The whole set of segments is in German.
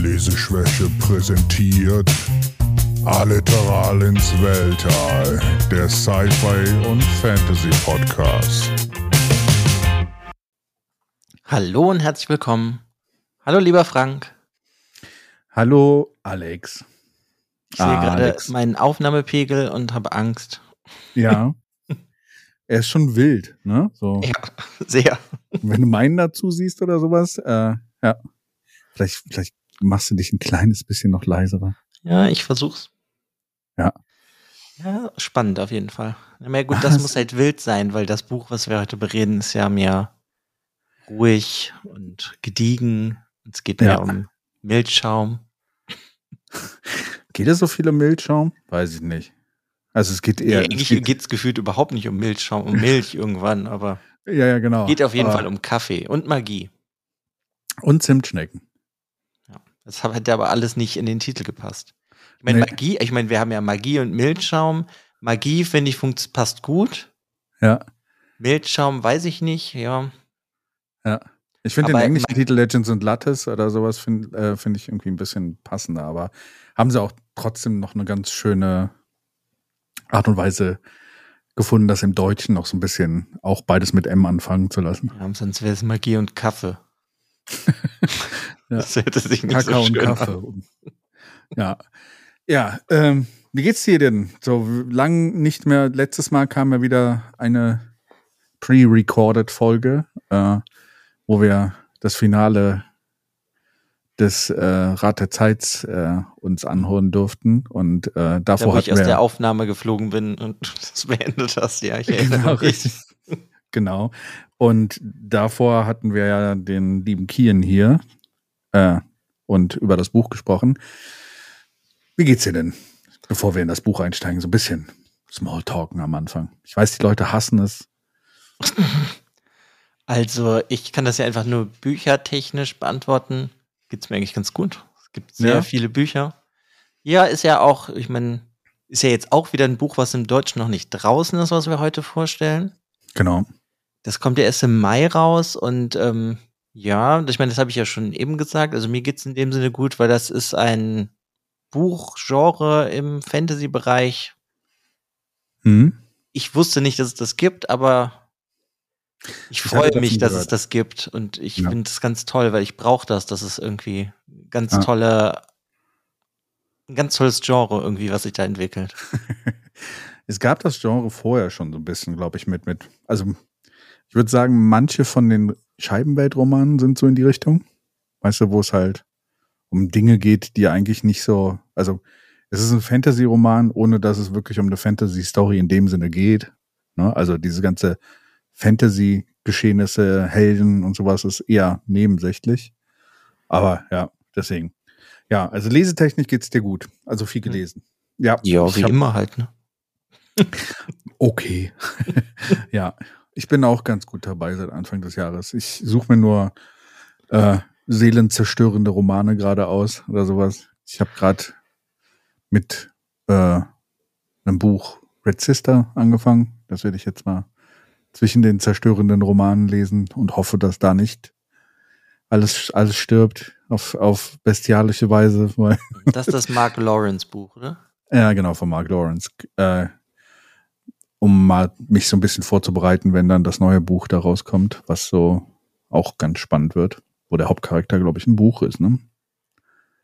Leseschwäche präsentiert Alliteral ins Weltall, der Sci-Fi und Fantasy Podcast. Hallo und herzlich willkommen. Hallo lieber Frank. Hallo Alex. Ich sehe Ah, gerade Alex. meinen Aufnahmepegel und habe Angst. Ja. er ist schon wild, ne? So, Ja, sehr. wenn du meinen dazu siehst oder sowas, äh, ja. Vielleicht, vielleicht machst du dich ein kleines bisschen noch leiserer. Ja, ich versuch's. Ja. Ja, spannend auf jeden Fall. Na mehr gut, das das- muss halt wild sein, weil das Buch, was wir heute bereden, ist ja mehr ruhig und gediegen. Es geht mehr Ja. um Milchschaum. Geht es so viel um Milchschaum? Weiß ich nicht. Also es geht eher. Ja, eigentlich geht, geht's gefühlt überhaupt nicht um Milchschaum, um Milch irgendwann, aber ja, ja, genau. geht auf jeden Aber- Fall um Kaffee und Magie. Und Zimtschnecken. Das hat ja aber alles nicht in den Titel gepasst. Ich meine, Nee. Magie, ich meine, wir haben ja Magie und Milchschaum. Magie, finde ich, funkt, passt gut. Ja. Milchschaum weiß ich nicht, ja. Ich finde den englischen Titel Legends und Lattes oder sowas finde äh, find ich irgendwie ein bisschen passender, aber haben sie auch trotzdem noch eine ganz schöne Art und Weise gefunden, das im Deutschen noch so ein bisschen auch beides mit M anfangen zu lassen. ja sonst wäre es Magie und Kaffee. Ja. Das hätte sich nicht Kakao so und schön Kaffee. an. Ja. Ja, ähm, wie geht's dir denn? So lang nicht mehr, letztes Mal kam ja wieder eine pre-recorded Folge, äh, wo wir das Finale des äh, Rat der Zeit äh, uns anhören durften. Und äh, Da, davor wo ich hatten aus wir der Aufnahme geflogen bin und das beendet hast, ja, ich erinnere genau, mich. richtig. genau. Und davor hatten wir ja den lieben Kian hier äh, und über das Buch gesprochen. Wie geht's dir denn, bevor wir in das Buch einsteigen? So ein bisschen Smalltalken am Anfang. Ich weiß, die Leute hassen es. Also, ich kann das ja einfach nur büchertechnisch beantworten. Geht's mir eigentlich ganz gut. Es gibt sehr Ja. viele Bücher. Ja, ist ja auch, ich meine, ist ja jetzt auch wieder ein Buch, was im Deutschen noch nicht draußen ist, was wir heute vorstellen. Genau. Das kommt ja erst im Mai raus und ähm, ja, ich meine, das habe ich ja schon eben gesagt. Also mir geht's in dem Sinne gut, weil das ist ein Buchgenre im Fantasy-Bereich. Hm? Ich wusste nicht, dass es das gibt, aber ich Ich freue mich, dass es gehört. das gibt und ich Ja. finde das ganz toll, weil ich brauche das. Das ist irgendwie ganz Ja. tolle, ein ganz tolles Genre irgendwie, was sich da entwickelt. Es gab das Genre vorher schon so ein bisschen, glaube ich, mit, mit, also ich würde sagen, manche von den Scheibenweltromanen sind so in die Richtung. Weißt du, wo es halt um Dinge geht, die eigentlich nicht so, also es ist ein Fantasy-Roman, ohne dass es wirklich um eine Fantasy-Story in dem Sinne geht. Ne? Also diese ganze Fantasy-Geschehnisse, Helden und sowas ist eher nebensächlich. Aber ja, deswegen. Ja, also Lesetechnik geht's dir gut. Also viel gelesen. Ja, Ja, wie hab- immer halt, ne? Okay. ja, ich bin auch ganz gut dabei seit Anfang des Jahres. Ich suche mir nur äh, seelenzerstörende Romane gerade aus oder sowas. Ich habe gerade mit äh, einem Buch Red Sister angefangen. Das werde ich jetzt mal zwischen den zerstörenden Romanen lesen und hoffe, dass da nicht alles, alles stirbt auf, auf bestialische Weise. Das ist das Mark Lawrence Buch, oder? ja, genau, von Mark Lawrence. Äh, um mal mich so ein bisschen vorzubereiten, wenn dann das neue Buch da rauskommt, was so auch ganz spannend wird, wo der Hauptcharakter, glaube ich, ein Buch ist, ne?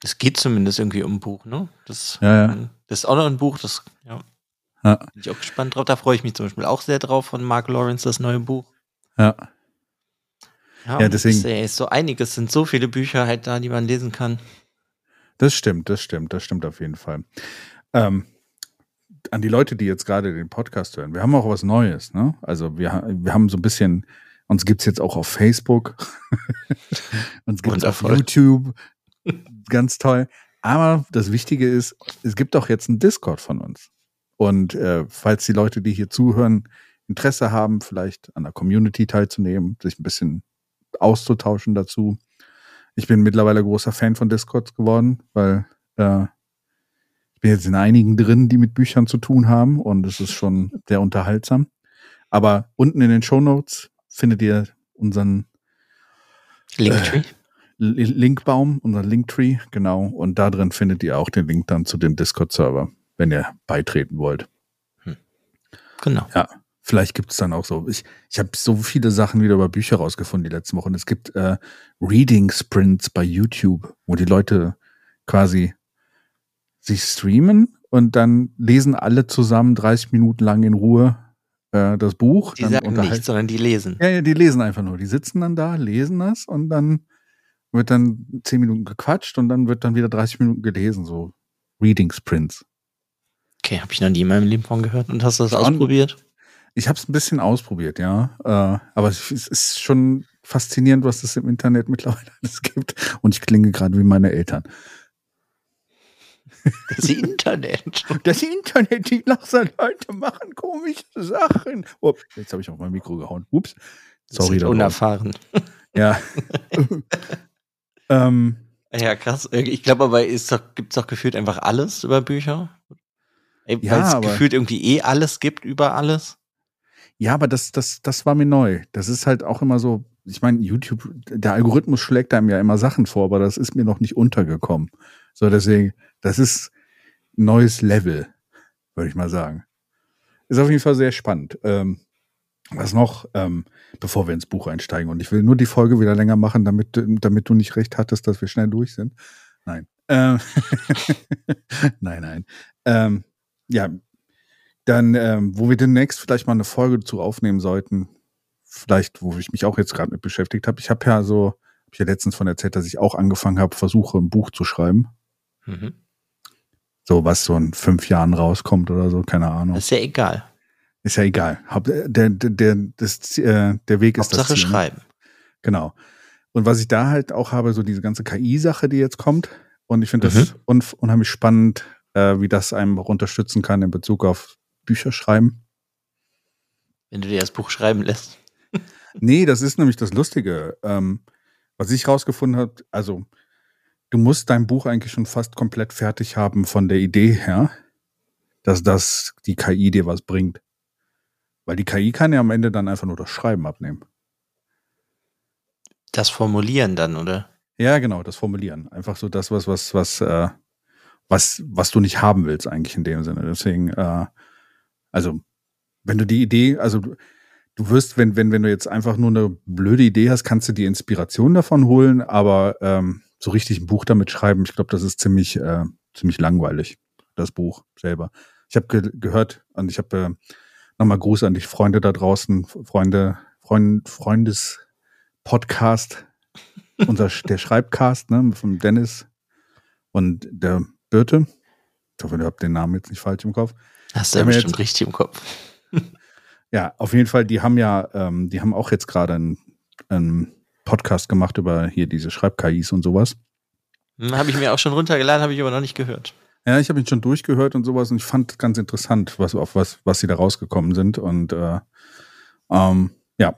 Es geht zumindest irgendwie um ein Buch, ne? Das, Ja, ja. das ist auch noch ein Buch, das, ja, Ja, bin ich auch gespannt drauf. Da freue ich mich zum Beispiel auch sehr drauf von Mark Lawrence, das neue Buch. ja. Ja, Ja, deswegen- Es ist, ja- ist so einiges, sind so viele Bücher halt da, die man lesen kann. Das stimmt, das stimmt, das stimmt auf jeden Fall. Ähm, an die Leute, die jetzt gerade den Podcast hören, wir haben auch was Neues, ne? Also wir, wir haben so ein bisschen, uns gibt's jetzt auch auf Facebook, uns gibt's auf Wundervoll. YouTube, ganz toll. Aber das Wichtige ist, es gibt auch jetzt einen Discord von uns. Und äh, falls die Leute, die hier zuhören, Interesse haben, vielleicht an der Community teilzunehmen, sich ein bisschen auszutauschen dazu. Ich bin mittlerweile großer Fan von Discords geworden, weil äh, ich bin jetzt in einigen drin, die mit Büchern zu tun haben und es ist schon sehr unterhaltsam. Aber unten in den Shownotes findet ihr unseren Linktree. Linkbaum, unser Linktree, genau. Und da drin findet ihr auch den Link dann zu dem Discord-Server, wenn ihr beitreten wollt. Genau. Ja, vielleicht gibt es dann auch so. Ich, ich habe so viele Sachen wieder über Bücher rausgefunden die letzten Wochen. Es gibt äh, Reading Sprints bei YouTube, wo die Leute quasi sich streamen und dann lesen alle zusammen 30 Minuten lang in Ruhe äh, das Buch. Die dann sagen nichts, sondern die lesen. Ja, ja, die lesen einfach nur. Die sitzen dann da, lesen das und dann wird dann 10 Minuten gequatscht und dann wird dann wieder 30 Minuten gelesen, so Reading Sprints. Okay, habe ich noch nie in meinem Leben von gehört. Und hast du das Schon. ausprobiert? Ich habe es ein bisschen ausprobiert, ja. Äh, aber es es ist schon faszinierend, was es im Internet mittlerweile alles gibt. Und ich klinge gerade wie meine Eltern. Das Internet. Das Internet, die lachen Leute machen komische Sachen. Ups, jetzt habe ich auf mein Mikro gehauen. Ups. Sorry, Sind da drauf. unerfahren. Ja. ähm, Ja, krass. Ich glaube aber, doch, gibt's doch gefühlt einfach alles über Bücher. Ja, Weil es gefühlt irgendwie eh alles gibt über alles. Ja, aber das, das, das war mir neu. Das ist halt auch immer so, ich meine, YouTube, der Algorithmus schlägt einem ja immer Sachen vor, aber das ist mir noch nicht untergekommen. So, deswegen, das ist ein neues Level, würde ich mal sagen. Ist auf jeden Fall sehr spannend. Ähm, was noch, ähm, bevor wir ins Buch einsteigen, und ich will nur die Folge wieder länger machen, damit, damit du nicht recht hattest, dass wir schnell durch sind. Nein. Ähm, nein, nein. Ähm, ja, dann, ähm, wo wir demnächst vielleicht mal eine Folge zu aufnehmen sollten, vielleicht, wo ich mich auch jetzt gerade mit beschäftigt habe. Ich habe ja so, habe ich ja letztens von erzählt, dass ich auch angefangen habe, versuche, ein Buch zu schreiben. Mhm. So, was so in fünf Jahren rauskommt oder so, keine Ahnung. Das ist ja egal. Ist ja egal. Haupt- Der, der, der, das, äh, der Weg ist Hauptsache das Ziel. ne? schreiben. Genau. Und was ich da halt auch habe, so diese ganze KI-Sache, die jetzt kommt. Und ich finde das un unheimlich spannend, äh, wie das einem auch unterstützen kann in Bezug auf Bücher schreiben. Wenn du dir das Buch schreiben lässt. Nee, das ist nämlich das Lustige. Ähm, was ich rausgefunden habe, also du musst dein Buch eigentlich schon fast komplett fertig haben von der Idee her, dass das die KI dir was bringt. Weil die KI kann ja am Ende dann einfach nur das Schreiben abnehmen. Das Formulieren dann, oder? Ja, genau, das Formulieren. Einfach so das, was, was, was, äh, was, was du nicht haben willst, eigentlich in dem Sinne. Deswegen, äh, also, wenn du die Idee, also du, wirst, wenn, wenn, wenn du jetzt einfach nur eine blöde Idee hast, kannst du die Inspiration davon holen, aber ähm, so richtig ein Buch damit schreiben, ich glaube, das ist ziemlich, äh, ziemlich langweilig, das Buch selber. Ich habe ge gehört und ich habe äh, nochmal Gruß an die Freunde da draußen, Freunde, Freund, Freundes Podcast, unser der Schreibcast, ne, von Dennis und der Birte. Ich hoffe, ihr habt den Namen jetzt nicht falsch im Kopf. Hast du ja bestimmt jetzt- richtig im Kopf. Ja, auf jeden Fall, die haben ja, ähm, die haben auch jetzt gerade einen, einen Podcast gemacht über hier diese Schreib-KIs und sowas. Hm, habe ich mir auch schon runtergeladen, habe ich aber noch nicht gehört. Ja, ich habe ihn schon durchgehört und sowas und ich fand ganz interessant, was auf was, was sie da rausgekommen sind. Und äh, ähm, ja,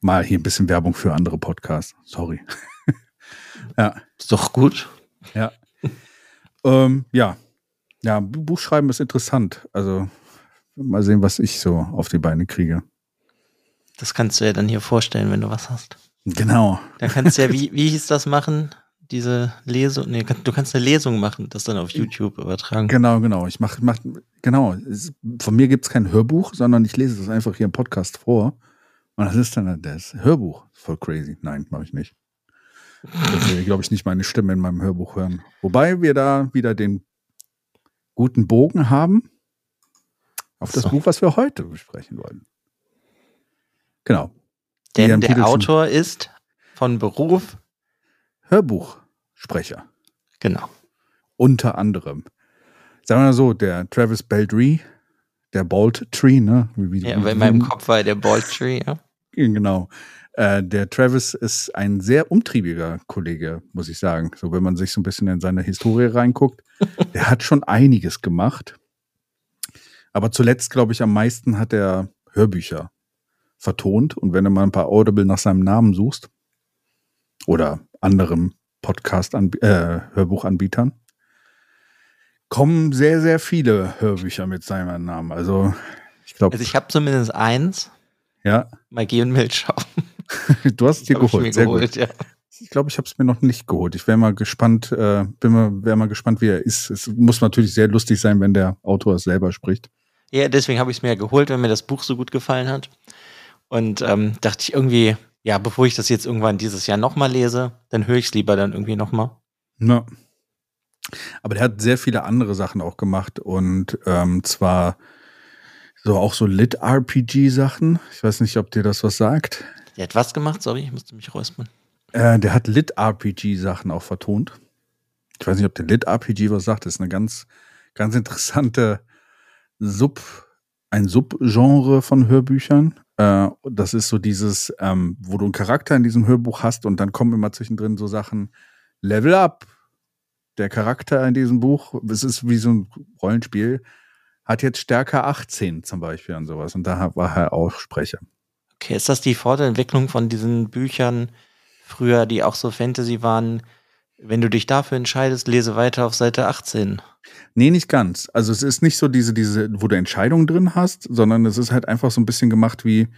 mal hier ein bisschen Werbung für andere Podcasts. Sorry. ja. Ist doch gut. Ja. ähm, ja. Ja, Bu- Buchschreiben ist interessant. Also mal sehen, was ich so auf die Beine kriege. Das kannst du ja dann hier vorstellen, wenn du was hast. Genau. Dann kannst du ja, wie, wie hieß das machen? Diese Lesung, nee, du kannst eine Lesung machen, das dann auf YouTube übertragen. Genau, genau. Ich mach, mach genau. Es, von mir gibt's kein Hörbuch, sondern ich lese das einfach hier im Podcast vor. Und das ist dann das Hörbuch. Voll crazy. Nein, mache ich nicht. Ich will, glaube ich, nicht meine Stimme in meinem Hörbuch hören. Wobei wir da wieder den guten Bogen haben auf das So. Buch, was wir heute besprechen wollen. Genau. Denn der Autor ist von Beruf, Hörbuchsprecher. genau. Unter anderem. Sagen wir mal so, der Travis Baldry, der Bald Tree, ne? Wie, wie, Ja, in meinem Kopf war der Bald Tree, ja. Genau. Äh, der Travis ist ein sehr umtriebiger Kollege, muss ich sagen. So, wenn man sich so ein bisschen in seine Historie reinguckt. der hat schon einiges gemacht. Aber zuletzt, glaube ich, am meisten hat er Hörbücher vertont. Und wenn du mal ein paar Audible nach seinem Namen suchst oder anderen Podcast, äh, Hörbuchanbietern, kommen sehr, sehr viele Hörbücher mit seinem Namen. Also, ich glaube, Also ich habe zumindest eins, ja, Magie und Milchschau. du hast es dir ich geholt. mir Sehr geholt, gut. ja. ich glaube, ich habe es mir noch nicht geholt. Ich wäre mal gespannt, äh, bin mal, wäre mal gespannt, wie er ist. Es muss natürlich sehr lustig sein, wenn der Autor es selber spricht. Ja, deswegen habe ich es mir ja geholt, wenn mir das Buch so gut gefallen hat. Und ähm, dachte ich irgendwie, ja, bevor ich das jetzt irgendwann dieses Jahr nochmal lese, dann höre ich es lieber dann irgendwie nochmal. Ja. Aber der hat sehr viele andere Sachen auch gemacht und ähm, zwar so auch so Lit-RPG-Sachen. Ich weiß nicht, ob dir das was sagt. Der hat was gemacht? Sorry, ich musste mich räuspern. Äh, der hat Lit-RPG-Sachen auch vertont. Ich weiß nicht, ob der Lit-RPG was sagt. Das ist eine ganz, ganz interessante Sub, ein Subgenre von Hörbüchern. Äh, das ist so dieses, ähm, wo du einen Charakter in diesem Hörbuch hast und dann kommen immer zwischendrin so Sachen, Level up. Der Charakter in diesem Buch, es ist wie so ein Rollenspiel, hat jetzt Stärke 18 zum Beispiel und sowas. Und da war er auch Sprecher. Okay, ist das die Fortentwicklung von diesen Büchern früher, die auch so Fantasy waren? Wenn du dich dafür entscheidest, lese weiter auf Seite 18. Nee, nicht ganz. Also es ist nicht so diese, diese, wo du Entscheidungen drin hast, sondern es ist halt einfach so ein bisschen gemacht wie,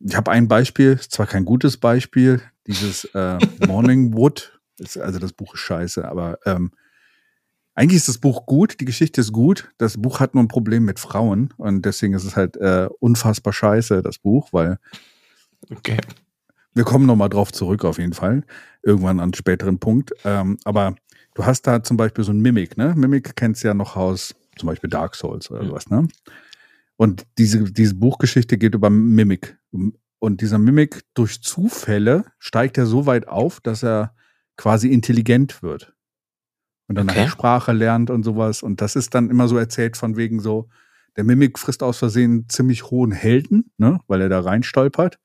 ich habe ein Beispiel, ist zwar kein gutes Beispiel, dieses äh, Morning Wood, ist, also das Buch ist scheiße, aber ähm, eigentlich ist das Buch gut, die Geschichte ist gut. Das Buch hat nur ein Problem mit Frauen und deswegen ist es halt äh, unfassbar scheiße, das Buch, weil Okay. wir kommen nochmal drauf zurück auf jeden Fall, irgendwann an einen späteren Punkt. Ähm, aber du hast da zum Beispiel so ein Mimic, ne? Mimic kennst du ja noch aus zum Beispiel Dark Souls oder sowas, ne? Und diese, diese Buchgeschichte geht über Mimic. Und dieser Mimic durch Zufälle steigt er so weit auf, dass er quasi intelligent wird. Und dann Okay. Sprache lernt und sowas. Und das ist dann immer so erzählt von wegen so, der Mimic frisst aus Versehen ziemlich hohen Helden, ne, weil er da reinstolpert.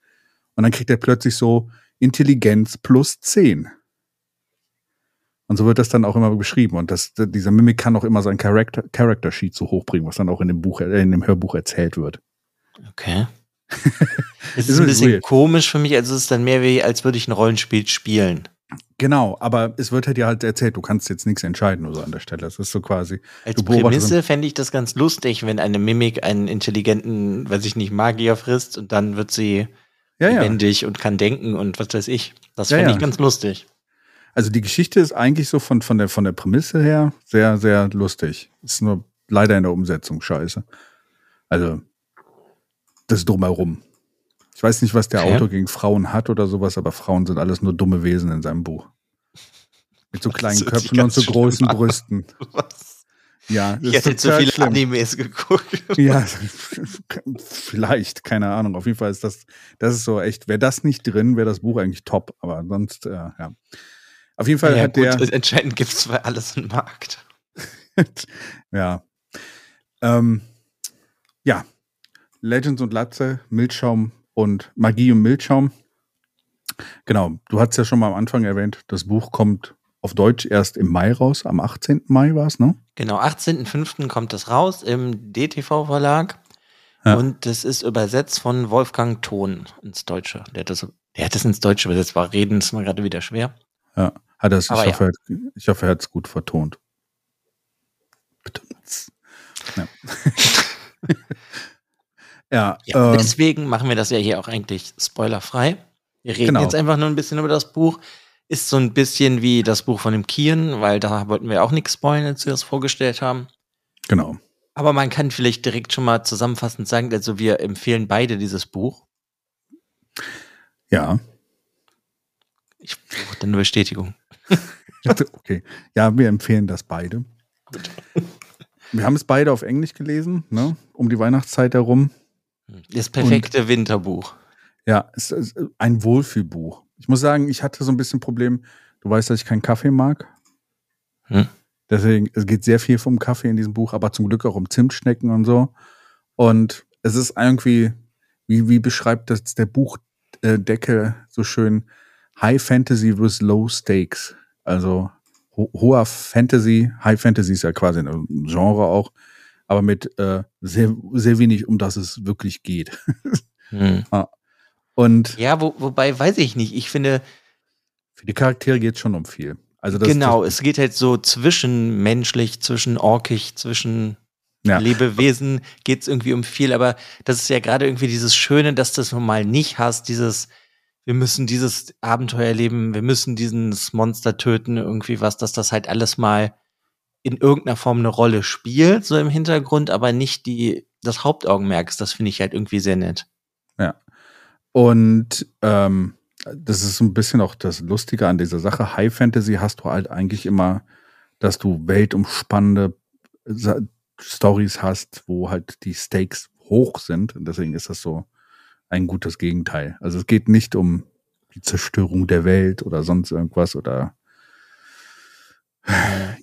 Und dann kriegt er plötzlich so Intelligenz plus 10. Und so wird das dann auch immer beschrieben. Und das, dieser Mimic kann auch immer sein Character, Character Sheet so hochbringen, was dann auch in dem Buch, äh, in dem Hörbuch erzählt wird. Okay. es Ist ein bisschen weird. komisch für mich, also es ist dann mehr wie, als würde ich ein Rollenspiel spielen. Genau, aber es wird halt ja halt erzählt, du kannst jetzt nichts entscheiden oder so an der Stelle. Das ist so quasi. Als Prämisse fände ich das ganz lustig, wenn eine Mimik einen intelligenten, weiß ich nicht, Magier frisst und dann wird sie Ja, ja. lebendig und kann denken und was weiß ich. Das Ja, fände ja. ich ganz lustig. Also die Geschichte ist eigentlich so von, von, der, von der Prämisse her sehr, sehr lustig. Ist nur leider in der Umsetzung scheiße. Also, das drumherum. Ich weiß nicht, was der Okay. Autor gegen Frauen hat oder sowas, aber Frauen sind alles nur dumme Wesen in seinem Buch. Mit so kleinen Köpfen und so großen. Brüsten. Was? Ja, Ich ist hätte zu viele schlimm. Animes geguckt. Ja, vielleicht, keine Ahnung. Auf jeden Fall ist das, das ist so echt, wäre das nicht drin, wäre das Buch eigentlich top. Aber sonst, äh, ja. Auf jeden Fall ja, hat gut, der. entscheidend gibt es für alles einen Markt. ja. Ähm, ja. Legends und Latze, Mildschaum und Magie und Mildschaum. Genau, du hast ja schon mal am Anfang erwähnt, das Buch kommt auf Deutsch erst im Mai raus. Am 18. Mai war es, ne? Genau, 18.05. kommt das raus im DTV-Verlag. Ja. Und das ist übersetzt von Wolfgang Thon ins Deutsche. Der hat das, der hat das ins Deutsche übersetzt. War reden ist mal gerade wieder schwer. Ja. Hat das, ich, Aber hoffe, er hat, ich hoffe, er hat es gut vertont. Bitte. Ja. ja, Ja, ähm, deswegen machen wir das ja hier auch eigentlich spoilerfrei. Wir reden Genau. jetzt einfach nur ein bisschen über das Buch. Ist so ein bisschen wie das Buch von dem Kian, weil da wollten wir auch nichts spoilern, als wir das vorgestellt haben. genau. Aber man kann vielleicht direkt schon mal zusammenfassend sagen, also wir empfehlen beide dieses Buch. Ja. Ich brauche eine Bestätigung. Okay. Ja, wir empfehlen das beide. Wir haben es beide auf Englisch gelesen, ne? Um die Weihnachtszeit herum. Das perfekte Winterbuch. Ja, es ist ein Wohlfühlbuch. Ich muss sagen, ich hatte so ein bisschen Problem. Du weißt, dass ich keinen Kaffee mag. Hm. Deswegen, es geht sehr viel vom Kaffee in diesem Buch, aber zum Glück auch um Zimtschnecken und so. Und es ist irgendwie, wie, wie beschreibt das der Buchdeckel so schön? High Fantasy with Low Stakes. Also ho hoher Fantasy, High Fantasy ist ja quasi ein Genre auch, aber mit äh, sehr, sehr wenig, um das es wirklich geht. Hm. Und Ja, wo, wobei weiß ich nicht. Ich finde, für die Charaktere geht es schon um viel. Also das, genau, das, es geht halt so zwischenmenschlich, zwischen orkig, zwischen Ja. Lebewesen geht es irgendwie um viel, aber das ist ja gerade irgendwie dieses Schöne, dass du das nun mal nicht hast, dieses, wir müssen dieses Abenteuer leben, wir müssen dieses Monster töten, irgendwie was, dass das halt alles mal in irgendeiner Form eine Rolle spielt, so im Hintergrund, aber nicht die, das Hauptaugenmerk ist. Das finde ich halt irgendwie sehr nett. Ja. Und ähm, das ist so ein bisschen auch das Lustige an dieser Sache. High Fantasy hast du halt eigentlich immer, dass du weltumspannende Stories hast, wo halt die Stakes hoch sind. Und deswegen ist das so ein gutes Gegenteil. Also es geht nicht um die Zerstörung der Welt oder sonst irgendwas oder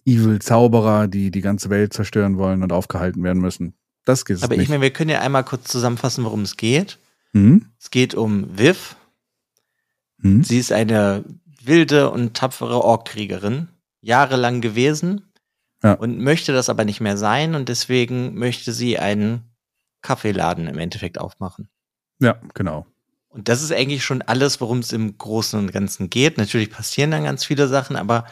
Evil Zauberer, die die ganze Welt zerstören wollen und aufgehalten werden müssen. Das geht Aber nicht. ich meine, wir können ja einmal kurz zusammenfassen, worum es geht. Hm? Es geht um Viv. Hm? Sie ist eine wilde und tapfere Orkkriegerin, jahrelang gewesen Ja. und möchte das aber nicht mehr sein und deswegen möchte sie einen Kaffeeladen im Endeffekt aufmachen. Ja, genau. Und das ist eigentlich schon alles, worum es im Großen und Ganzen geht. Natürlich passieren dann ganz viele Sachen, aber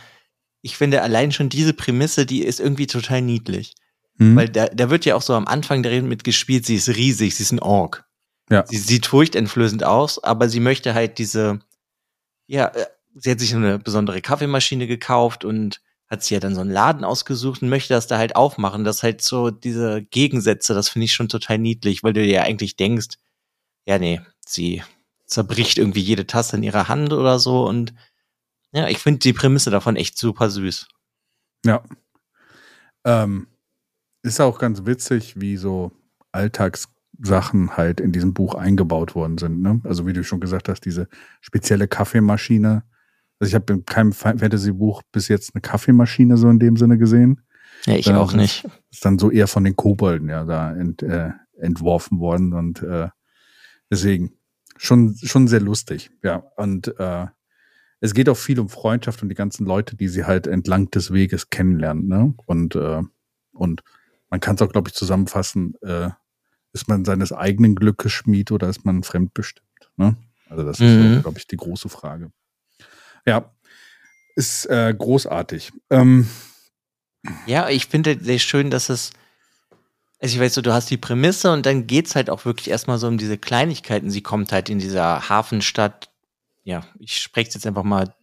ich finde allein schon diese Prämisse, die ist irgendwie total niedlich. Hm? Weil da, da wird ja auch so am Anfang darin mitgespielt, sie ist riesig, sie ist ein Ork. Ja. Sie sieht furchteinflößend aus, aber sie möchte halt diese, ja, äh, sie hat sich eine besondere Kaffeemaschine gekauft und hat sich ja dann so einen Laden ausgesucht und möchte das da halt aufmachen. Das halt so diese Gegensätze, das finde ich schon total niedlich, weil du ja eigentlich denkst, ja, nee, sie zerbricht irgendwie jede Tasse in ihrer Hand oder so und ja, ich finde die Prämisse davon echt super süß. Ja. Ähm, ist auch ganz witzig, wie so Alltagssachen halt in diesem Buch eingebaut worden sind. Ne? Also wie du schon gesagt hast, diese spezielle Kaffeemaschine. Also ich habe in keinem Fantasy-Buch bis jetzt eine Kaffeemaschine so in dem Sinne gesehen. Ja, ich Ja, auch das nicht. Ist dann so eher von den Kobolden ja da ent, äh, entworfen worden und äh, deswegen schon schon sehr lustig. Ja und äh, es geht auch viel um Freundschaft und die ganzen Leute, die sie halt entlang des Weges kennenlernen. Ne? Und äh, und man kann es auch, glaube ich, zusammenfassen: äh, Ist man seines eigenen Glückes Schmied oder ist man fremdbestimmt? Ne? Also das ist, Mhm. so, glaube ich, die große Frage. Ja, ist äh, großartig. Ähm, Ja, ich finde sehr schön, dass es, also ich weiß so, du hast die Prämisse und dann geht's halt auch wirklich erstmal so um diese Kleinigkeiten. Sie kommt halt in dieser Hafenstadt, ja, ich spreche jetzt einfach mal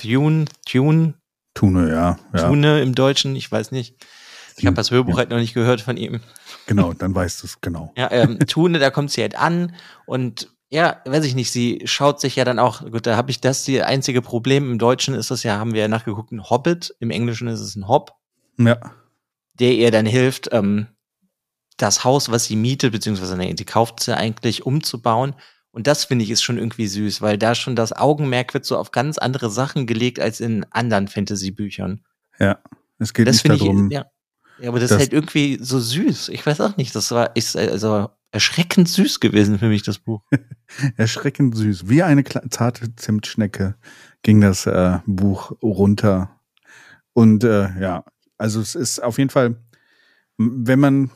Thune, Tune, Tune, ja, ja. Tune im Deutschen, ich weiß nicht. Ich habe das Hörbuch Ja. halt noch nicht gehört von ihm. Genau, dann weißt du es, genau. Ja, ähm, Tune, da kommt sie halt an und ja, weiß ich nicht, sie schaut sich ja dann auch, gut, da habe ich das, die einzige Problem im Deutschen ist das ja, haben wir ja nachgeguckt, ein Hobbit, im Englischen ist es ein Hob. Ja, der ihr dann hilft, ähm, das Haus, was sie mietet, beziehungsweise nee, sie kauft ja eigentlich, umzubauen. Und das finde ich ist schon irgendwie süß, weil da schon das Augenmerk wird so auf ganz andere Sachen gelegt als in anderen Fantasy-Büchern. ja. Es geht Das nicht finde darum, ich, ja. ja. aber das, ist halt irgendwie so süß. Ich weiß auch nicht, das war ist also erschreckend süß gewesen für mich, das Buch. erschreckend süß. Wie eine zarte Zimtschnecke ging das äh, Buch runter. Und äh, ja, also es ist auf jeden Fall, wenn man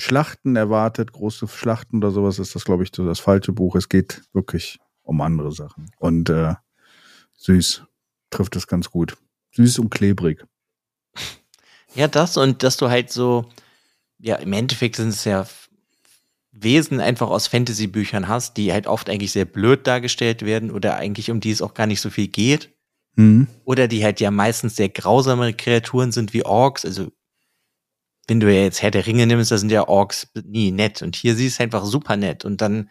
Schlachten erwartet, große Schlachten oder sowas, ist das, glaube ich, so das falsche Buch. Es geht wirklich um andere Sachen. Und äh, süß trifft es ganz gut. Süß und klebrig. Ja, das und dass du halt so, ja, im Endeffekt sind es ja Wesen einfach aus Fantasy-Büchern hast, die halt oft eigentlich sehr blöd dargestellt werden oder eigentlich um die es auch gar nicht so viel geht. Mhm. Oder die halt ja meistens sehr grausame Kreaturen sind wie Orks. Also, wenn du ja jetzt Herr der Ringe nimmst, da sind ja Orks nie nett. Und hier siehst du einfach super nett. Und dann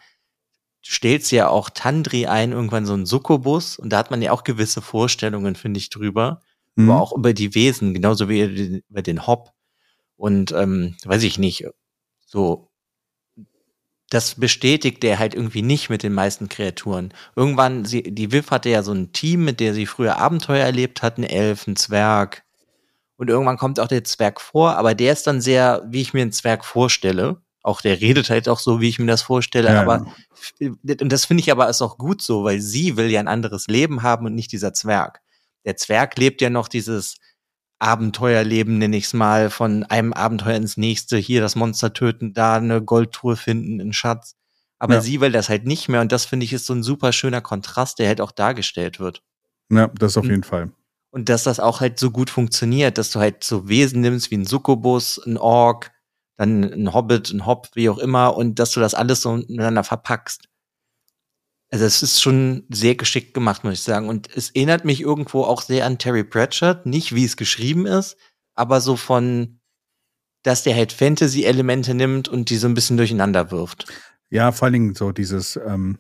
stellst ja auch Tandri ein, irgendwann so ein Succubus. Und da hat man ja auch gewisse Vorstellungen, finde ich, drüber. Mhm. Aber auch über die Wesen, genauso wie über den- Hob. Und, ähm, weiß ich nicht, so, das bestätigt er halt irgendwie nicht mit den meisten Kreaturen. Irgendwann, sie, die Viv hatte ja so ein Team, mit der sie früher Abenteuer erlebt hat, ein Elf, ein Zwerg. Und irgendwann kommt auch der Zwerg vor, aber der ist dann sehr, wie ich mir einen Zwerg vorstelle. Auch der redet halt auch so, wie ich mir das vorstelle, Ja, aber und das finde ich aber ist auch gut so, weil sie will ja ein anderes Leben haben und nicht dieser Zwerg. Der Zwerg lebt ja noch dieses Abenteuerleben, nenne ich es mal, von einem Abenteuer ins nächste, hier das Monster töten, da eine Goldtruhe finden, einen Schatz. Aber Ja. sie will das halt nicht mehr und das finde ich ist so ein super schöner Kontrast, der halt auch dargestellt wird. Ja, das auf Mhm. jeden Fall. Und dass das auch halt so gut funktioniert, dass du halt so Wesen nimmst wie ein Succubus, ein Ork, dann ein Hobbit, ein Hob, wie auch immer, und dass du das alles so miteinander verpackst. Also es ist schon sehr geschickt gemacht, muss ich sagen. Und es erinnert mich irgendwo auch sehr an Terry Pratchett. Nicht, wie es geschrieben ist, aber so von, dass der halt Fantasy-Elemente nimmt und die so ein bisschen durcheinander wirft. Ja, vor allen Dingen so dieses, ähm,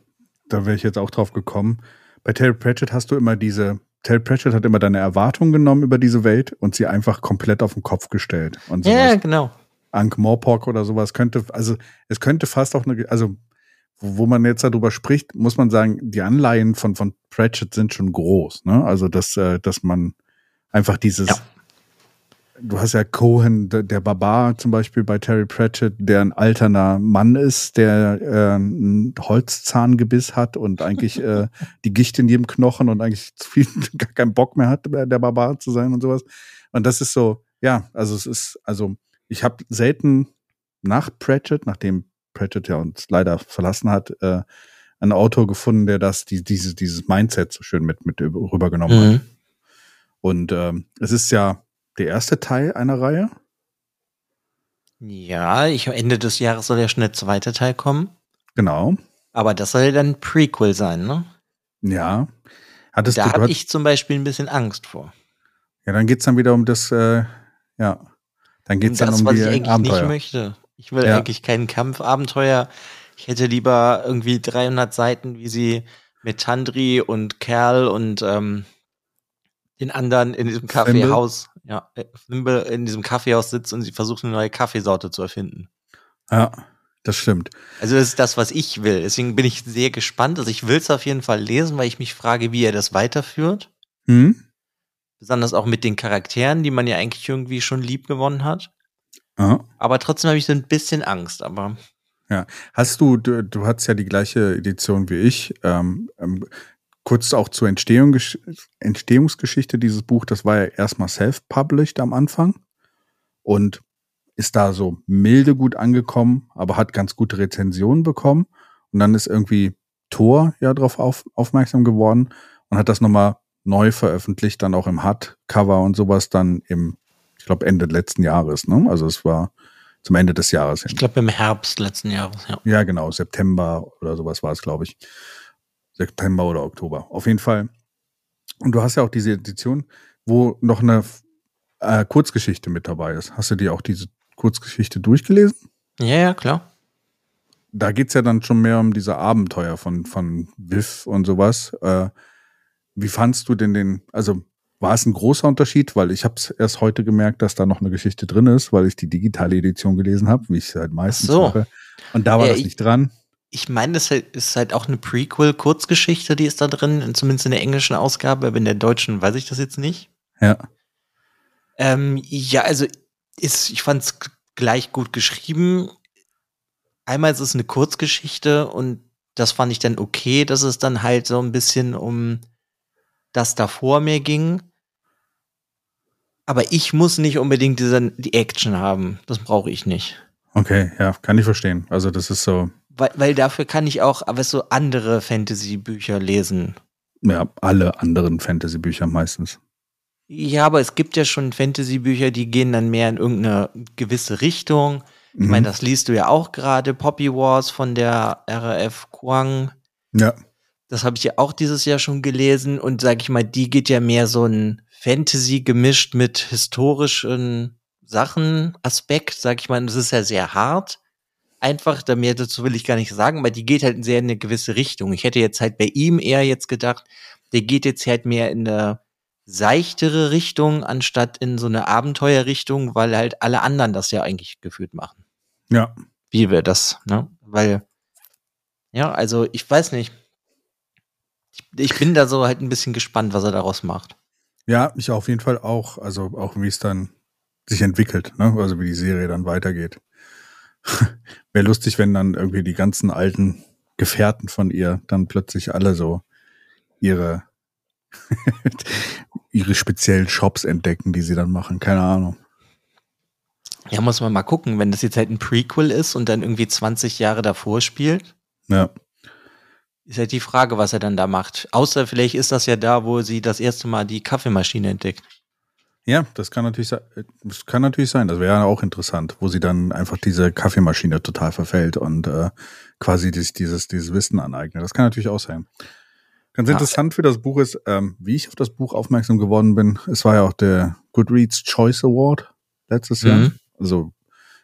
da wäre ich jetzt auch drauf gekommen. Bei Terry Pratchett hast du immer diese, Terry Pratchett hat immer deine Erwartungen genommen über diese Welt und sie einfach komplett auf den Kopf gestellt. Und sowas. Ja, genau. Ankh Morpork oder sowas könnte, also es könnte fast auch eine, also wo man jetzt darüber spricht, muss man sagen, die Anleihen von, von Pratchett sind schon groß. Ne? Also, dass, äh, dass man einfach dieses, ja. Du hast ja Cohen, der, Barbar zum Beispiel bei Terry Pratchett, der ein alterner Mann ist, der äh, ein Holzzahngebiss hat und eigentlich äh, die Gicht in jedem Knochen und eigentlich zu viel, gar keinen Bock mehr hat, der Barbar zu sein und sowas. Und das ist so, ja, also es ist, also ich habe selten nach Pratchett, nachdem Pratchett ja uns leider verlassen hat, äh, einen Autor gefunden, der das, die, diese, dieses Mindset so schön mit, mit rübergenommen mhm. hat. Und ähm, es ist ja der erste Teil einer Reihe. Ja, ich, Ende des Jahres soll ja schon der zweite Teil kommen. Genau. Aber das soll ja dann Prequel sein, ne? Ja. Hattest da habe ich zum Beispiel ein bisschen Angst vor. Ja, dann geht's dann wieder um das, äh, ja, dann geht's das, dann um was die ich eigentlich Abenteuer. nicht möchte. Ich will ja. eigentlich keinen Kampfabenteuer. Ich hätte lieber irgendwie 300 Seiten, wie sie mit Tandri und Kerl und ähm, den anderen in diesem Kaffeehaus, ja, äh, in diesem Kaffeehaus sitzt und sie versucht eine neue Kaffeesorte zu erfinden. Ja, das stimmt. Also das ist das, was ich will. Deswegen bin ich sehr gespannt. Also ich will es auf jeden Fall lesen, weil ich mich frage, wie er das weiterführt. Mhm. Besonders auch mit den Charakteren, die man ja eigentlich irgendwie schon lieb gewonnen hat. Aha. Aber trotzdem habe ich so ein bisschen Angst, aber. Ja. Hast du, du, du hast ja die gleiche Edition wie ich. Ähm, ähm, kurz auch zur Entstehung, Entstehungsgeschichte dieses Buch, das war ja erstmal self-published am Anfang und ist da so milde gut angekommen, aber hat ganz gute Rezensionen bekommen. Und dann ist irgendwie Thor ja darauf auf, aufmerksam geworden und hat das nochmal neu veröffentlicht, dann auch im Hardcover und sowas dann im glaube, Ende letzten Jahres. Ne? Also es war zum Ende des Jahres hin. Ich glaube, im Herbst letzten Jahres, ja. Ja, genau, September oder sowas war es, glaube ich. September oder Oktober. Auf jeden Fall. Und du hast ja auch diese Edition, wo noch eine äh, Kurzgeschichte mit dabei ist. Hast du dir auch diese Kurzgeschichte durchgelesen? Ja, ja, klar. Da geht es ja dann schon mehr um diese Abenteuer von, von Viv und sowas. Äh, wie fandst du denn den, also war es ein großer Unterschied, weil ich habe es erst heute gemerkt, dass da noch eine Geschichte drin ist, weil ich die digitale Edition gelesen habe, wie ich es halt meistens so. mache. Und da war ja, das nicht dran. Ich meine, das ist halt auch eine Prequel-Kurzgeschichte, die ist da drin, zumindest in der englischen Ausgabe, aber in der deutschen weiß ich das jetzt nicht. Ja. Ähm, ja, also ist, ich fand es gleich gut geschrieben. Einmal ist es eine Kurzgeschichte und das fand ich dann okay, dass es dann halt so ein bisschen um das da vor mir ging. Aber ich muss nicht unbedingt diese, die Action haben. Das brauche ich nicht. Okay, ja, kann ich verstehen. Also das ist so. Weil, weil dafür kann ich auch aber so andere Fantasy-Bücher lesen. Ja, alle anderen Fantasy-Bücher meistens. Ja, aber es gibt ja schon Fantasy-Bücher, die gehen dann mehr in irgendeine gewisse Richtung. Ich mhm. meine, das liest du ja auch gerade, Poppy Wars von der RAF Kwang. Ja. Das habe ich ja auch dieses Jahr schon gelesen und sage ich mal, die geht ja mehr so ein Fantasy gemischt mit historischen Sachen Aspekt, sag ich mal, das ist ja sehr hart. Einfach, da mehr dazu will ich gar nicht sagen, aber die geht halt sehr in eine gewisse Richtung. Ich hätte jetzt halt bei ihm eher jetzt gedacht, der geht jetzt halt mehr in eine seichtere Richtung, anstatt in so eine Abenteuerrichtung, weil halt alle anderen das ja eigentlich gefühlt machen. Ja. Wie wir das, ne? Weil, ja, also ich weiß nicht ich bin da so halt ein bisschen gespannt, was er daraus macht. Ja, ich auf jeden Fall auch. Also auch wie es dann sich entwickelt, ne? Also wie die Serie dann weitergeht. Wäre lustig, wenn dann irgendwie die ganzen alten Gefährten von ihr dann plötzlich alle so ihre ihre speziellen Shops entdecken, die sie dann machen. Keine Ahnung. Ja, muss man mal gucken, wenn das jetzt halt ein Prequel ist und dann irgendwie 20 Jahre davor spielt. Ja. Ist halt die Frage, was er dann da macht. Außer vielleicht ist das ja da, wo sie das erste Mal die Kaffeemaschine entdeckt. Ja, das kann natürlich sein. Das kann natürlich sein. Das wäre ja auch interessant, wo sie dann einfach diese Kaffeemaschine total verfällt und äh, quasi dieses, dieses, dieses Wissen aneignet. Das kann natürlich auch sein. Ganz interessant für das Buch ist, ähm, wie ich auf das Buch aufmerksam geworden bin. Es war ja auch der Goodreads Choice Award letztes Jahr. Mhm. Also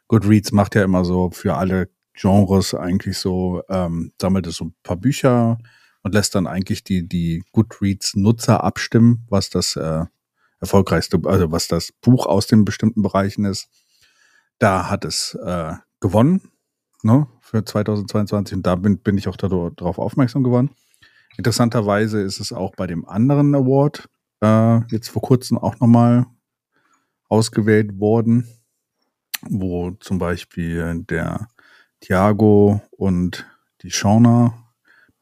Goodreads macht ja immer so für alle Genres eigentlich so, ähm, sammelt es so ein paar Bücher und lässt dann eigentlich die, die Goodreads-Nutzer abstimmen, was das äh, erfolgreichste, also was das Buch aus den bestimmten Bereichen ist. Da hat es äh, gewonnen, ne, für 2022 und da bin, bin ich auch darauf aufmerksam geworden. Interessanterweise ist es auch bei dem anderen Award äh, jetzt vor kurzem auch nochmal ausgewählt worden, wo zum Beispiel der Thiago und die Shauna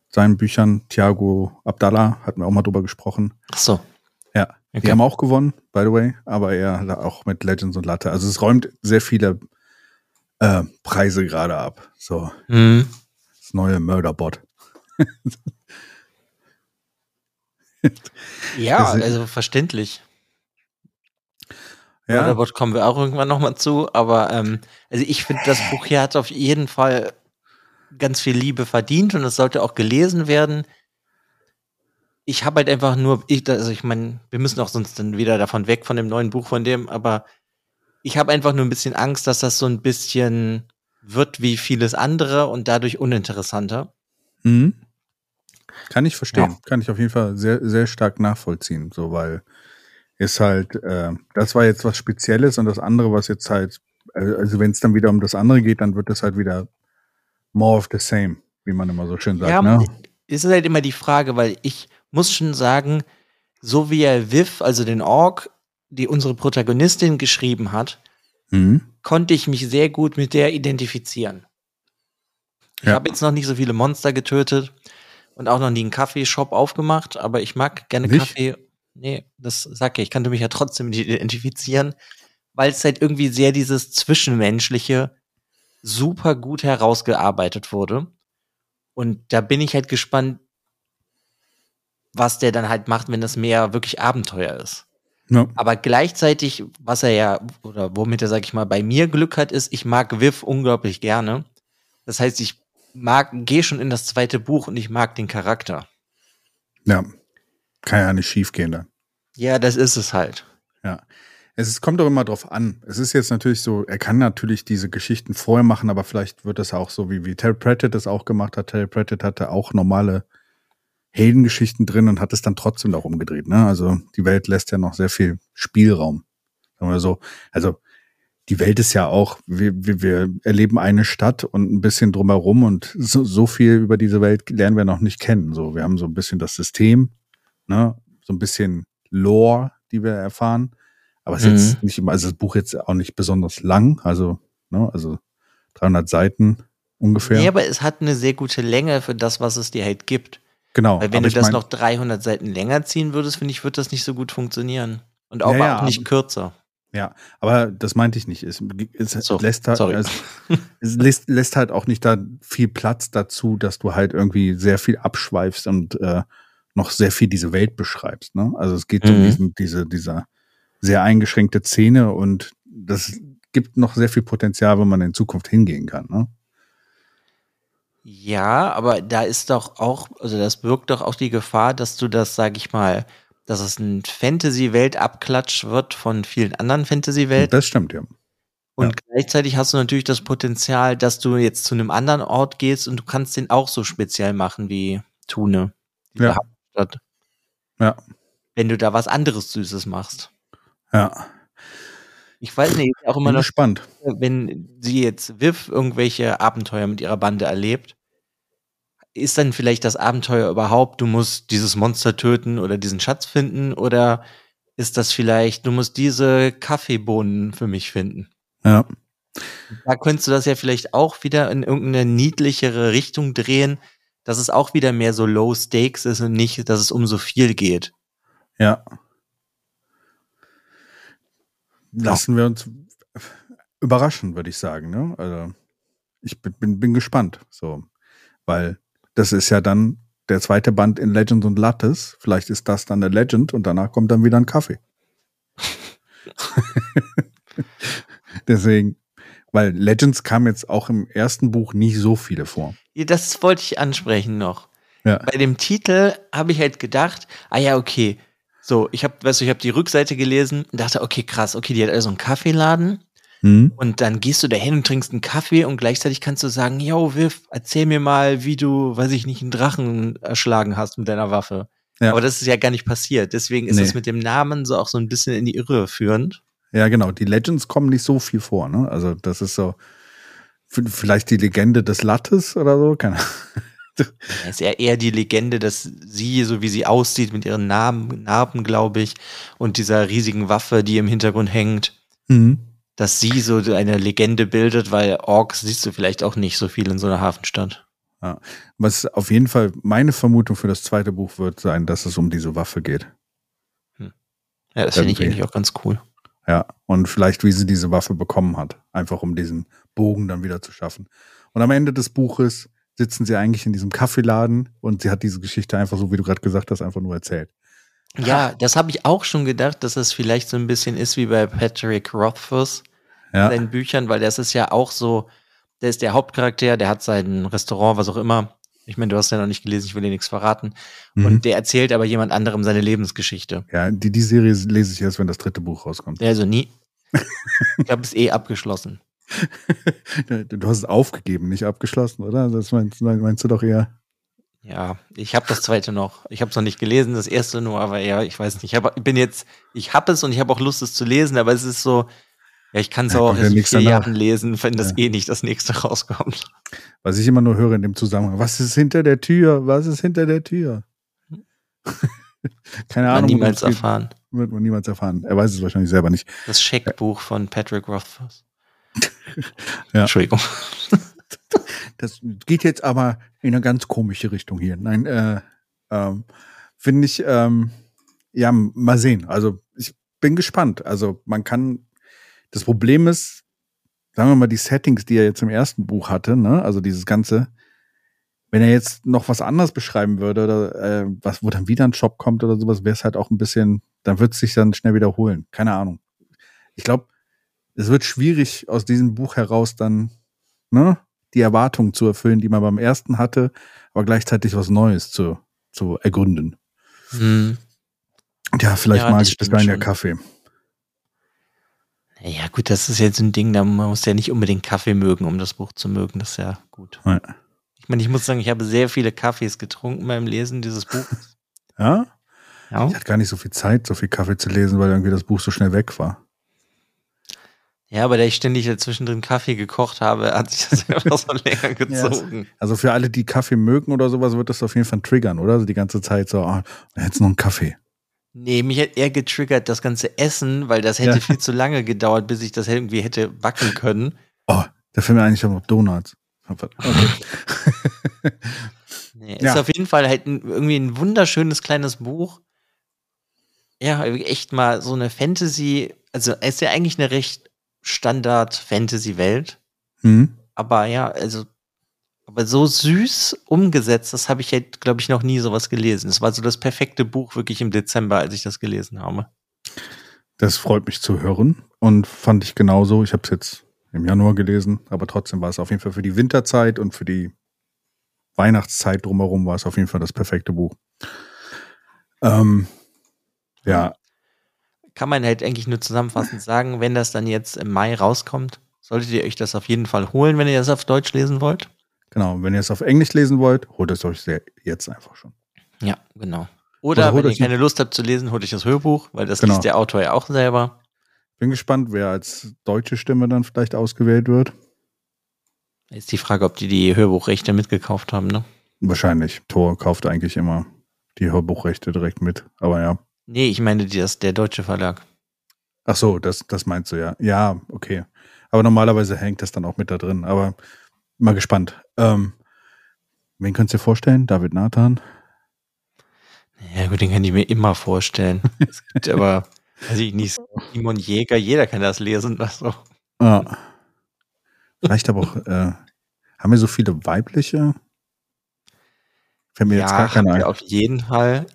seinen Büchern, Thiago Abdallah, hatten wir auch mal drüber gesprochen. Ach so. Ja, Okay. die haben auch gewonnen, by the way, aber er auch mit Legends und Latte. Also es räumt sehr viele äh, Preise gerade ab. So, Mhm. das neue Murderbot. Ja, also verständlich. Ja, Ja. Da kommen wir auch irgendwann nochmal zu. Aber ähm, also ich finde, das Buch hier hat auf jeden Fall ganz viel Liebe verdient und es sollte auch gelesen werden. Ich habe halt einfach nur, ich, also ich meine, wir müssen auch sonst dann wieder davon weg von dem neuen Buch von dem, aber ich habe einfach nur ein bisschen Angst, dass das so ein bisschen wird wie vieles andere und dadurch uninteressanter. Mhm. Kann ich verstehen. Ja. Kann ich auf jeden Fall sehr, sehr stark nachvollziehen. So, weil ist halt, äh, das war jetzt was Spezielles und das andere, was jetzt halt, also wenn es dann wieder um das andere geht, dann wird es halt wieder more of the same, wie man immer so schön sagt. Ja, ne? ist halt immer die Frage, weil ich muss schon sagen, so wie er Viv, also den Ork, die unsere Protagonistin geschrieben hat, Mhm. konnte ich mich sehr gut mit der identifizieren. Ich Ja. habe jetzt noch nicht so viele Monster getötet und auch noch nie einen Kaffeeshop aufgemacht, aber ich mag gerne Nicht? Kaffee. Nee, das sag ich, ich kannte mich ja trotzdem mit identifizieren, weil es halt irgendwie sehr dieses Zwischenmenschliche super gut herausgearbeitet wurde. Und da bin ich halt gespannt, was der dann halt macht, wenn das mehr wirklich Abenteuer ist. Ja. Aber gleichzeitig, was er ja, oder womit er, sag ich mal, bei mir Glück hat, ist, ich mag Viv unglaublich gerne. Das heißt, ich mag, gehe schon in das zweite Buch und ich mag den Charakter. ja. Kann ja nicht schief gehen dann. Ja, das ist es halt. Ja. Es ist, kommt doch immer drauf an. Es ist jetzt natürlich so, er kann natürlich diese Geschichten vorher machen, aber vielleicht wird es auch so, wie, wie Terry Pratchett das auch gemacht hat. Terry Pratchett hatte auch normale Heldengeschichten drin und hat es dann trotzdem noch umgedreht. Ne? Also die Welt lässt ja noch sehr viel Spielraum. Sagen wir so. Also die Welt ist ja auch, wir, wir, wir erleben eine Stadt und ein bisschen drumherum und so, so viel über diese Welt lernen wir noch nicht kennen. So, wir haben so ein bisschen das System, ne? so ein bisschen Lore, die wir erfahren. Aber es ist Mhm. jetzt nicht immer, also das Buch jetzt auch nicht besonders lang, also, ne, also 300 Seiten ungefähr. Nee, aber es hat eine sehr gute Länge für das, was es dir halt gibt. Genau. Weil wenn du das mein- noch 300 Seiten länger ziehen würdest, finde ich, wird das nicht so gut funktionieren. Und auch, Ja, ja, auch nicht aber- kürzer. Ja, aber das meinte ich nicht. Es, es So, lässt halt, sorry. es, lässt, lässt halt auch nicht da viel Platz dazu, dass du halt irgendwie sehr viel abschweifst und äh, noch sehr viel diese Welt beschreibst. Ne? Also es geht um Mhm. diesen, diese, dieser sehr eingeschränkte Szene und das gibt noch sehr viel Potenzial, wenn man in Zukunft hingehen kann. Ne? Ja, aber da ist doch auch, also das birgt doch auch die Gefahr, dass du das, sag ich mal, dass es ein Fantasy-Welt-Abklatsch wird von vielen anderen Fantasy-Welten. Das stimmt, ja. Und gleichzeitig hast du natürlich das Potenzial, dass du jetzt zu einem anderen Ort gehst und du kannst den auch so speziell machen wie Thune. Ja. Hauptstadt. Ja. Wenn du da was anderes Süßes machst. Ja, Ich weiß nicht, auch immer noch, gespannt. wenn sie jetzt Viv irgendwelche Abenteuer mit ihrer Bande erlebt, ist dann vielleicht das Abenteuer überhaupt, du musst dieses Monster töten oder diesen Schatz finden oder ist das vielleicht, du musst diese Kaffeebohnen für mich finden? Ja, Da könntest du das ja vielleicht auch wieder in irgendeine niedlichere Richtung drehen, dass es auch wieder mehr so Low Stakes ist und nicht, dass es um so viel geht. ja. Lassen wir uns überraschen, würde ich sagen. Ne? Also ich bin, bin, bin gespannt, so, weil das ist ja dann der zweite Band in Legends und Lattes. Vielleicht ist das dann der Legend und danach kommt dann wieder ein Kaffee. Deswegen, weil Legends kam jetzt auch im ersten Buch nicht so viele vor. Das wollte ich ansprechen noch. Ja. Bei dem Titel habe ich halt gedacht, ah ja, okay. So, ich habe, weißt du, ich habe die Rückseite gelesen und dachte, okay, krass, okay, die hat also einen Kaffeeladen Hm? und dann gehst du da hin und trinkst einen Kaffee und gleichzeitig kannst du sagen, yo, Viv, erzähl mir mal, wie du, weiß ich nicht, einen Drachen erschlagen hast mit deiner Waffe. Ja. Aber das ist ja gar nicht passiert. Deswegen ist Nee. es mit dem Namen so auch so ein bisschen in die Irre führend. Ja, genau. Die Legends kommen nicht so viel vor, ne? Also, das ist so, vielleicht die Legende des Lattes oder so, keine Ahnung. Es ist ja eher die Legende, dass sie, so wie sie aussieht, mit ihren Narben, Narben glaube ich, und dieser riesigen Waffe, die im Hintergrund hängt, Mhm. dass sie so eine Legende bildet, weil Orks siehst du vielleicht auch nicht so viel in so einer Hafenstadt. Was auf jeden Fall meine Vermutung für das zweite Buch wird sein, dass es um diese Waffe geht. Ja, das finde ich eigentlich auch ganz cool. Ja, und vielleicht, wie sie diese Waffe bekommen hat. Einfach um diesen Bogen dann wieder zu schaffen. Und am Ende des Buches sitzen sie eigentlich in diesem Kaffeeladen und sie hat diese Geschichte einfach so, wie du gerade gesagt hast, einfach nur erzählt. Ja, das habe ich auch schon gedacht, dass es vielleicht so ein bisschen ist wie bei Patrick Rothfuss in Ja, seinen Büchern, weil das ist ja auch so, der ist der Hauptcharakter, der hat sein Restaurant, was auch immer. Ich meine, du hast ja noch nicht gelesen, ich will dir nichts verraten. Mhm. Und der erzählt aber jemand anderem seine Lebensgeschichte. ja die, die Serie lese ich erst, wenn das dritte Buch rauskommt. Also nie. ich habe es eh abgeschlossen. Du hast es aufgegeben, nicht abgeschlossen, oder? Das meinst, meinst du doch eher. Ja, ich habe das zweite noch. Ich habe es noch nicht gelesen, das erste nur, aber ja, ich weiß nicht. Ich, hab, bin jetzt, ich habe es und ich habe auch Lust, es zu lesen, aber es ist so, ja, ich kann es Ja, auch erst in vier danach. Jahren lesen, wenn das Ja. eh nicht das nächste rauskommt. Was ich immer nur höre in dem Zusammenhang, was ist hinter der Tür? Was ist hinter der Tür? Keine Ahnung. niemals geht. erfahren. Wird man niemals erfahren. Er weiß es wahrscheinlich selber nicht. Das Scheckbuch von Patrick Rothfuss. Ja. Entschuldigung. Das geht jetzt aber in eine ganz komische Richtung hier. Nein, äh, ähm, finde ich, ähm, ja, mal sehen. Also ich bin gespannt. Also man kann, das Problem ist, sagen wir mal, die Settings, die er jetzt im ersten Buch hatte, ne, also dieses Ganze, wenn er jetzt noch was anderes beschreiben würde oder äh, was, wo dann wieder ein Shop kommt oder sowas, wäre es halt auch ein bisschen, dann wird es sich dann schnell wiederholen. Keine Ahnung. Ich glaube, es wird schwierig aus diesem Buch heraus dann, ne, die Erwartungen zu erfüllen, die man beim ersten hatte, aber gleichzeitig was Neues zu, zu ergründen. Hm. Ja, vielleicht Ja, mag ich bis dahin ja. Kaffee. Ja, gut, das ist jetzt ein Ding, da man muss ja nicht unbedingt Kaffee mögen, um das Buch zu mögen. Das ist ja gut. Ja. Ich meine, ich muss sagen, ich habe sehr viele Kaffees getrunken beim Lesen dieses Buches. Ja? Ja. Ich hatte gar nicht so viel Zeit, so viel Kaffee zu lesen, weil irgendwie das Buch so schnell weg war. Ja, aber da ich ständig dazwischen drin Kaffee gekocht habe, hat sich das einfach so länger gezogen. Also für alle, die Kaffee mögen oder sowas, wird das auf jeden Fall triggern, oder? Also die ganze Zeit so, ah, jetzt noch einen Kaffee. Nee, mich hat eher getriggert das ganze Essen, weil das hätte Ja. viel zu lange gedauert, bis ich das irgendwie hätte backen können. Oh, da fällt mir eigentlich auch noch Donuts. Okay. Nee, Ja. Ist auf jeden Fall halt ein, irgendwie ein wunderschönes kleines Buch. Ja, echt mal so eine Fantasy, also es ist ja eigentlich eine recht Standard-Fantasy-Welt. Hm? Aber ja, also, aber so süß umgesetzt, das habe ich halt, glaube ich, noch nie sowas gelesen. Es war so das perfekte Buch wirklich im Dezember, als ich das gelesen habe. Das freut mich zu hören und fand ich genauso. Ich habe es jetzt im Januar gelesen, aber trotzdem war es auf jeden Fall für die Winterzeit und für die Weihnachtszeit drumherum war es auf jeden Fall das perfekte Buch. Ähm, ja, Kann man halt eigentlich nur zusammenfassend sagen, wenn das dann jetzt im Mai rauskommt, solltet ihr euch das auf jeden Fall holen, wenn ihr das auf Deutsch lesen wollt. genau. Wenn ihr es auf Englisch lesen wollt, holt es euch jetzt einfach schon. Ja, genau. Oder Oder holt wenn ihr keine Lust habt zu lesen, holt euch das Hörbuch, weil das Genau. liest der Autor ja auch selber. Bin gespannt, wer als deutsche Stimme dann vielleicht ausgewählt wird. Ist die Frage, ob die die Hörbuchrechte mitgekauft haben, ne? Wahrscheinlich. Thor kauft eigentlich immer die Hörbuchrechte direkt mit. Aber ja. Nee, ich meine das, der deutsche Verlag. Ach so, das, das meinst du ja. Ja, okay. Aber normalerweise hängt das dann auch mit da drin. Aber mal gespannt. Ähm, wen könntest du dir vorstellen? David Nathan? Ja gut, den kann ich mir immer vorstellen. es gibt aber, weiß ich nicht, Simon Jäger, jeder kann das lesen. Also. Ja. Vielleicht aber auch, äh, haben wir so viele weibliche? Fällt mir jetzt gar Ja, keine ein. auf jeden Fall.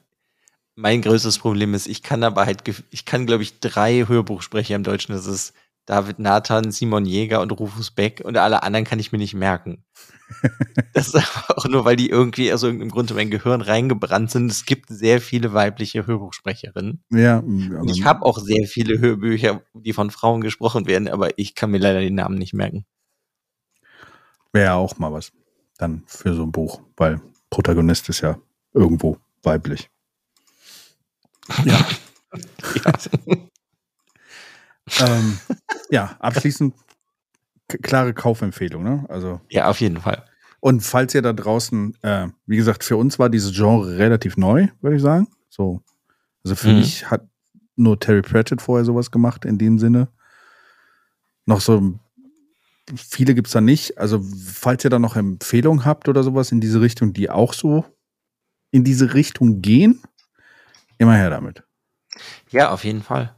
Mein größtes Problem ist, ich kann aber halt, ich kann, glaube ich, drei Hörbuchsprecher im Deutschen. Das ist David Nathan, Simon Jäger und Rufus Beck und alle anderen kann ich mir nicht merken. das ist aber auch nur, weil die irgendwie aus irgendeinem Grund in mein Gehirn reingebrannt sind. Es gibt sehr viele weibliche Hörbuchsprecherinnen. Ja, Und ich habe auch sehr viele Hörbücher, die von Frauen gesprochen werden, aber ich kann mir leider die Namen nicht merken. wäre ja auch mal was dann für so ein Buch, weil Protagonist ist ja irgendwo weiblich. Ja. Ja. ähm, ja, abschließend klare Kaufempfehlung, ne? Also ja, auf jeden Fall. Und falls ihr da draußen, äh, wie gesagt, für uns war dieses Genre relativ neu, würde ich sagen. So, also für Mhm. mich hat nur Terry Pratchett vorher sowas gemacht in dem Sinne. Noch so viele gibt's da nicht. Also falls ihr da noch Empfehlungen habt oder sowas in diese Richtung, die auch so in diese Richtung gehen, immer her damit. Ja, auf jeden Fall.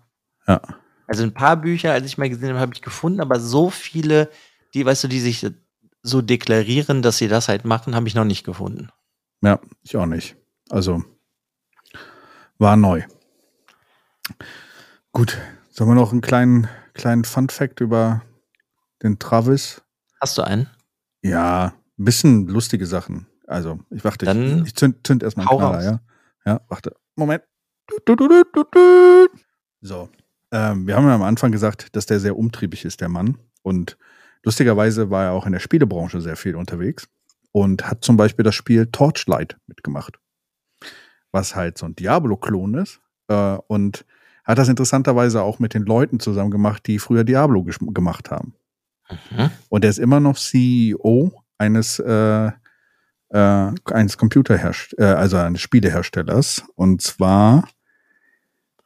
Ja. Also ein paar Bücher, als ich mal gesehen habe, habe ich gefunden, aber so viele, die, weißt du, die sich so deklarieren, dass sie das halt machen, habe ich noch nicht gefunden. Ja, ich auch nicht. Also war neu. Gut, sollen wir noch einen kleinen, kleinen Fun-Fact über den Travis? Hast du einen? Ja, ein bisschen lustige Sachen. Also, ich warte, Dann ich, ich zünd, zünd erstmal einen Knaller, ja? Ja, warte. Moment. So. Ähm, wir haben ja am Anfang gesagt, dass der sehr umtriebig ist, der Mann. Und lustigerweise war er auch in der Spielebranche sehr viel unterwegs und hat zum Beispiel das Spiel Torchlight mitgemacht. Was halt so ein Diablo-Klon ist. Äh, und hat das interessanterweise auch mit den Leuten zusammen gemacht, die früher Diablo gemacht haben. Mhm. Und er ist immer noch CEO eines, äh, äh, eines Computerherst äh, also eines Spieleherstellers. Und zwar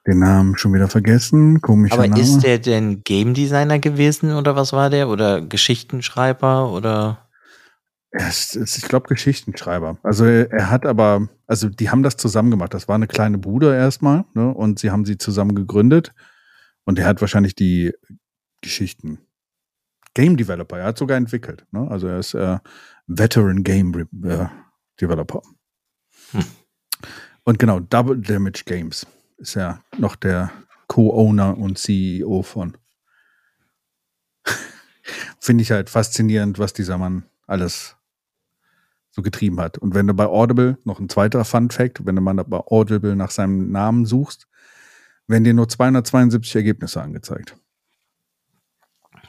den Namen schon wieder vergessen. Komischer Aber Name. ist der denn Game Designer gewesen oder was war der? Oder Geschichtenschreiber oder? Er ist, ist, ich glaube, Geschichtenschreiber. Also er, er hat aber, also die haben das zusammen gemacht. Das war eine kleine Bude erstmal, ne? Und sie haben sie zusammen gegründet. Und er hat wahrscheinlich die Geschichten. Game Developer, er hat sogar entwickelt. Ne? Also er ist äh, Veteran Game äh, Developer. Hm. Und genau, Double Damage Games ist ja noch der Co-Owner und CEO von. Finde ich halt faszinierend, was dieser Mann alles so getrieben hat. Und wenn du bei Audible, noch ein zweiter Fun Fact, wenn du mal bei Audible nach seinem Namen suchst, werden dir nur 272 Ergebnisse angezeigt.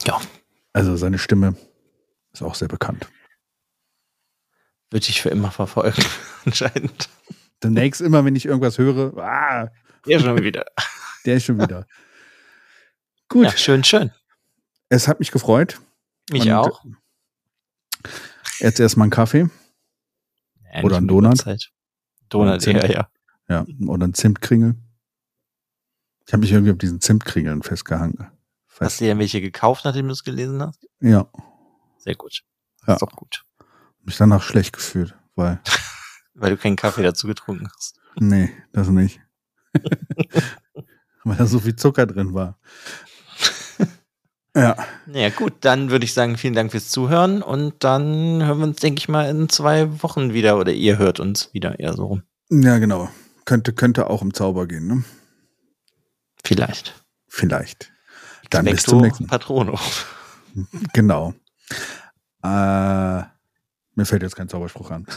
Ja, Also seine Stimme ist auch sehr bekannt. würde ich für immer verfolgen. Anscheinend. Demnächst immer, wenn ich irgendwas höre, ah, Ja, schon wieder. der ist schon wieder. Gut, Ja, schön, schön. es hat mich gefreut. Mich Und auch. Jetzt erstmal einen Kaffee Ja, oder nicht ein die Donut. Donut eher, ja. ja, oder einen Zimtkringel. Ich habe mich irgendwie auf diesen Zimtkringeln festgehangen. Hast du dir welche gekauft, nachdem du es gelesen hast? Ja, Sehr gut. Ja. Ist doch gut. mich danach schlecht gefühlt, weil, Weil du keinen Kaffee dazu getrunken hast. nee, das nicht. weil da so viel Zucker drin war. Ja, Naja, gut, dann würde ich sagen, vielen Dank fürs Zuhören und dann hören wir uns, denke ich mal, in zwei Wochen wieder oder ihr hört uns wieder eher so rum. ja, genau. Könnte, könnte auch im Zauber gehen, ne? Vielleicht. Vielleicht. Dann bis Expecto zum nächsten Mal. Patrono. Genau. Äh, mir fällt jetzt kein Zauberspruch an.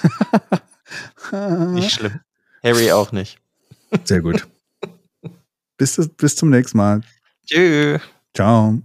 Nicht schlimm. Harry auch nicht. Sehr gut. bis, bis zum nächsten Mal. Tschüss. Ciao.